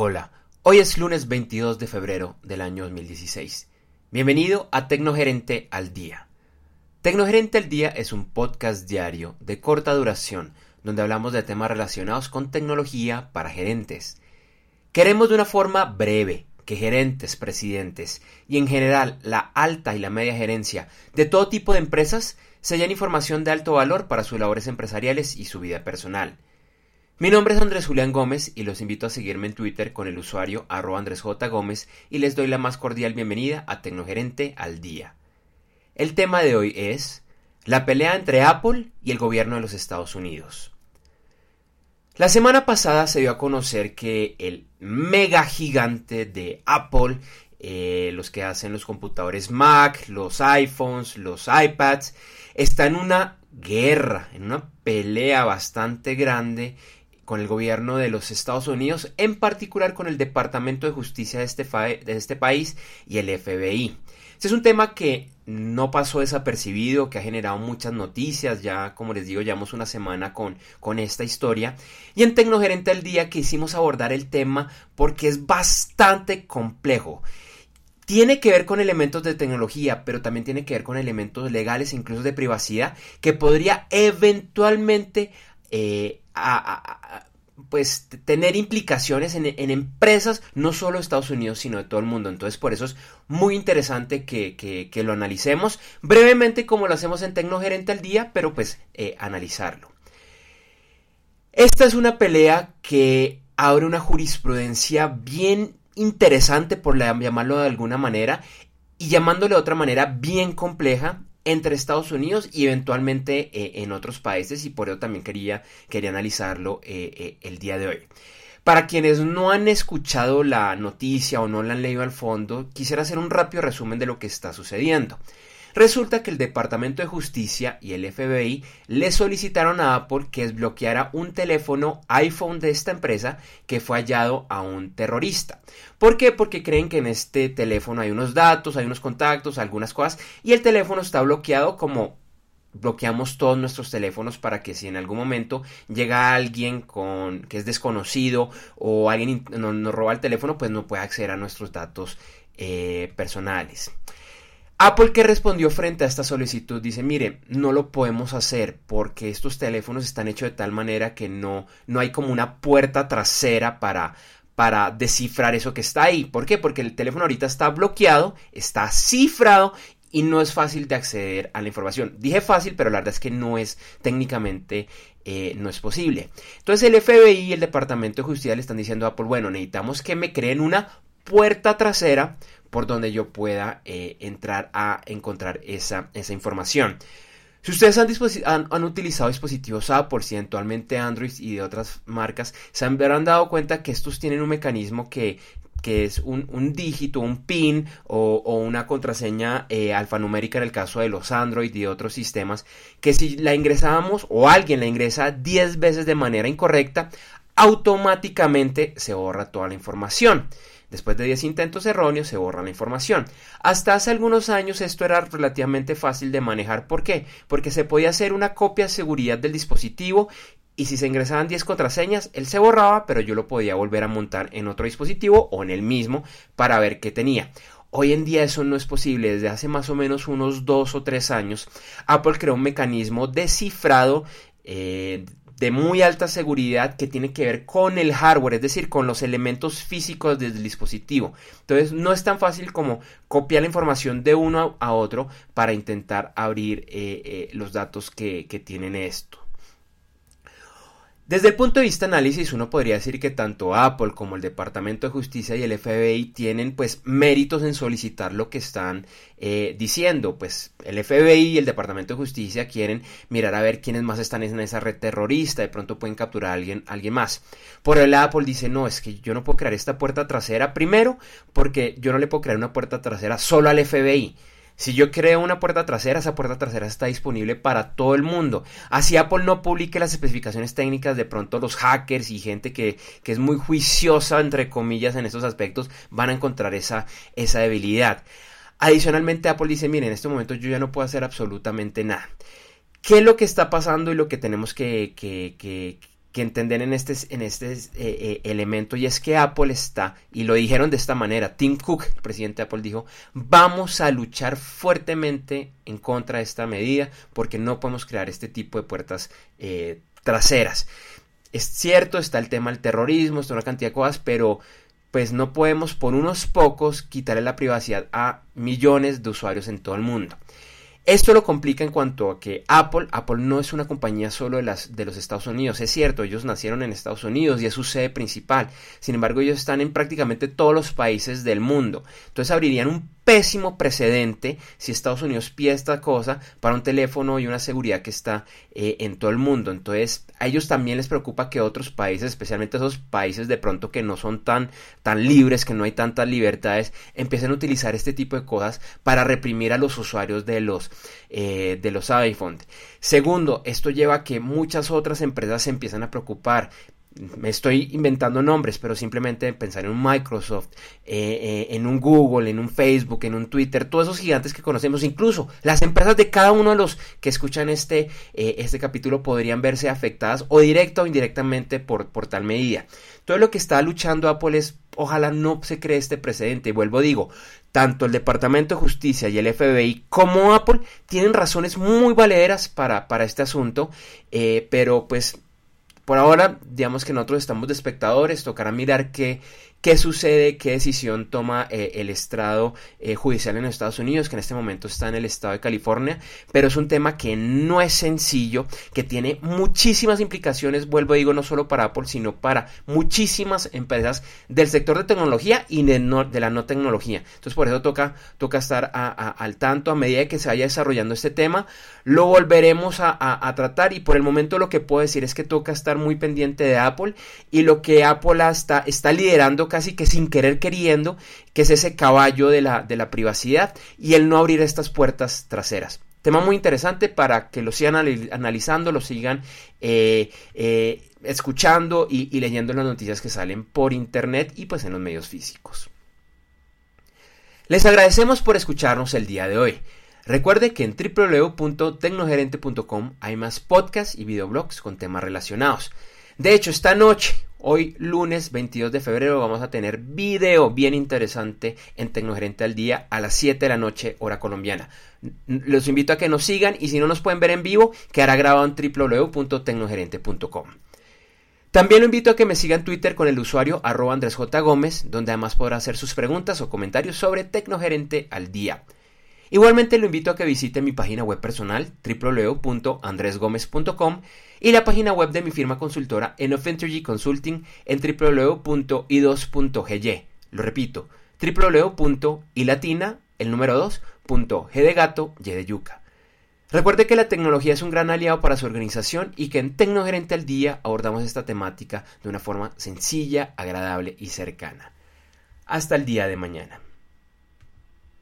Hola, hoy es lunes 22 de febrero del año 2016. Bienvenido a Tecnogerente al Día. Tecnogerente al Día es un podcast diario de corta duración donde hablamos de temas relacionados con tecnología para gerentes. Queremos de una forma breve que gerentes, presidentes y en general la alta y la media gerencia de todo tipo de empresas se hallan información de alto valor para sus labores empresariales y su vida personal. Mi nombre es Andrés Julián Gómez y los invito a seguirme en Twitter con el usuario. Gómez y les doy la más cordial bienvenida a Tecnogerente al Día. El tema de hoy es la pelea entre Apple y el gobierno de los Estados Unidos. La semana pasada se dio a conocer que el mega gigante de Apple, eh, los que hacen los computadores Mac, los iPhones, los iPads, está en una guerra, en una pelea bastante grande con el gobierno de los Estados Unidos, en particular con el Departamento de Justicia de este, este país y el FBI. Este es un tema que no pasó desapercibido, que ha generado muchas noticias, ya como les digo, llevamos una semana con, con esta historia. Y en Tecnogerente al Día quisimos abordar el tema porque es bastante complejo. Tiene que ver con elementos de tecnología, pero también tiene que ver con elementos legales, incluso de privacidad, que podría eventualmente eh, a, pues tener implicaciones en, empresas no solo de Estados Unidos sino de todo el mundo. Entonces por eso es muy interesante que, lo analicemos brevemente como lo hacemos en Tecnogerente al día pero pues eh, analizarlo. Esta es una pelea que abre una jurisprudencia bien interesante por llamarlo de alguna manera y llamándole de otra manera bien compleja entre Estados Unidos y eventualmente eh, en otros países y por eso también quería, quería analizarlo eh, eh, el día de hoy. Para quienes no han escuchado la noticia o no la han leído al fondo, quisiera hacer un rápido resumen de lo que está sucediendo. Resulta que el Departamento de Justicia y el FBI le solicitaron a Apple que desbloqueara un teléfono iPhone de esta empresa que fue hallado a un terrorista. ¿Por qué? Porque creen que en este teléfono hay unos datos, hay unos contactos, algunas cosas y el teléfono está bloqueado como bloqueamos todos nuestros teléfonos para que si en algún momento llega alguien con que es desconocido o alguien nos, roba el teléfono pues no puede acceder a nuestros datos eh, personales. Apple que respondió frente a esta solicitud dice, mire, no lo podemos hacer porque estos teléfonos están hechos de tal manera que no, no hay como una puerta trasera para, para descifrar eso que está ahí. ¿Por qué? Porque el teléfono ahorita está bloqueado, está cifrado y no es fácil de acceder a la información. Dije fácil, pero la verdad es que no es técnicamente, eh, no es posible. Entonces el FBI y el Departamento de Justicia le están diciendo a Apple, bueno, necesitamos que me creen una puerta trasera por donde yo pueda eh, entrar a encontrar esa, esa información. Si ustedes han, han, utilizado dispositivos Apple, eventualmente Android y de otras marcas, se habrán dado cuenta que estos tienen un mecanismo que, que es un, dígito, un PIN o, una contraseña eh, alfanumérica en el caso de los Android y de otros sistemas, que si la ingresamos o alguien la ingresa 10 veces de manera incorrecta, automáticamente se borra toda la información. Después de 10 intentos erróneos se borra la información. Hasta hace algunos años esto era relativamente fácil de manejar. ¿Por qué? Porque se podía hacer una copia de seguridad del dispositivo y si se ingresaban 10 contraseñas, él se borraba, pero yo lo podía volver a montar en otro dispositivo o en el mismo para ver qué tenía. Hoy en día eso no es posible. Desde hace más o menos unos 2 o 3 años, Apple creó un mecanismo de cifrado eh, de muy alta seguridad que tiene que ver con el hardware, es decir, con los elementos físicos del dispositivo. Entonces no es tan fácil como copiar la información de uno a otro para intentar abrir eh, eh, los datos que, que tienen esto. Desde el punto de vista análisis, uno podría decir que tanto Apple como el Departamento de Justicia y el FBI tienen pues méritos en solicitar lo que están eh, diciendo. Pues el FBI y el Departamento de Justicia quieren mirar a ver quiénes más están en esa red terrorista, de pronto pueden capturar a alguien, alguien más. Por el Apple dice, no, es que yo no puedo crear esta puerta trasera, primero porque yo no le puedo crear una puerta trasera solo al FBI. Si yo creo una puerta trasera, esa puerta trasera está disponible para todo el mundo. Así Apple no publique las especificaciones técnicas, de pronto los hackers y gente que, es muy juiciosa, entre comillas, en estos aspectos, van a encontrar esa, esa debilidad. Adicionalmente, Apple dice, miren, en este momento yo ya no puedo hacer absolutamente nada. ¿Qué es lo que está pasando y lo que tenemos que, que entender en este, en este eh, eh, elemento y es que Apple está, y lo dijeron de esta manera, Tim Cook, el presidente de Apple, dijo, vamos a luchar fuertemente en contra de esta medida porque no podemos crear este tipo de puertas eh, traseras. Es cierto, está el tema del terrorismo, está una cantidad de cosas, pero pues no podemos por unos pocos quitarle la privacidad a millones de usuarios en todo el mundo. Esto lo complica en cuanto a que Apple, Apple no es una compañía solo de, las, de los Estados Unidos, es cierto, ellos nacieron en Estados Unidos y es su sede principal, sin embargo ellos están en prácticamente todos los países del mundo, entonces abrirían un pésimo precedente si Estados Unidos pide esta cosa para un teléfono y una seguridad que está eh, en todo el mundo. Entonces a ellos también les preocupa que otros países, especialmente esos países de pronto que no son tan, tan libres, que no hay tantas libertades, empiecen a utilizar este tipo de cosas para reprimir a los usuarios de los, eh, de los iPhone. Segundo, esto lleva a que muchas otras empresas se empiezan a preocupar me estoy inventando nombres, pero simplemente pensar en un Microsoft, eh, eh, en un Google, en un Facebook, en un Twitter, todos esos gigantes que conocemos, incluso las empresas de cada uno de los que escuchan este, eh, este capítulo podrían verse afectadas o directa o indirectamente por, por tal medida. Todo lo que está luchando Apple es, ojalá no se cree este precedente. Vuelvo digo, tanto el Departamento de Justicia y el FBI como Apple tienen razones muy valederas para, para este asunto, pero pues por ahora, digamos que nosotros estamos de espectadores, tocará mirar qué, qué sucede, qué decisión toma eh, el estrado eh, judicial en Estados Unidos, que en este momento está en el estado de California, pero es un tema que no es sencillo, que tiene muchísimas implicaciones, vuelvo a digo, no solo para Apple, sino para muchísimas empresas del sector de tecnología y de, la no tecnología. Entonces, por eso toca, toca estar al tanto a medida que se vaya desarrollando este tema, lo volveremos a, a tratar y por el momento lo que puedo decir es que toca estar muy pendiente de Apple y lo que Apple está, está liderando casi que sin querer queriendo, que es ese caballo de la, de la privacidad y el no abrir estas puertas traseras. Tema muy interesante para que lo sigan analizando, lo sigan eh, eh, escuchando y, y leyendo las noticias que salen por internet y pues en los medios físicos. Les agradecemos por escucharnos el día de hoy. Recuerde que en www.tecnogerente.com hay más podcasts y videoblogs con temas relacionados. De hecho, esta noche, hoy lunes 22 de febrero, vamos a tener video bien interesante en Tecnogerente al Día a las 7 de la noche, hora colombiana. Los invito a que nos sigan y si no nos pueden ver en vivo, quedará grabado en www.tecnogerente.com. También lo invito a que me siga en Twitter con el usuario arroba Andrés J. Gómez, donde además podrá hacer sus preguntas o comentarios sobre Tecnogerente al Día. Igualmente lo invito a que visite mi página web personal www.andresgomez.com y la página web de mi firma consultora Enough Energy Consulting en www.i2.gy. Lo repito, www.ilatina, el número 2, de gato, y de yuca. Recuerde que la tecnología es un gran aliado para su organización y que en Tecnogerente al Día abordamos esta temática de una forma sencilla, agradable y cercana. Hasta el día de mañana.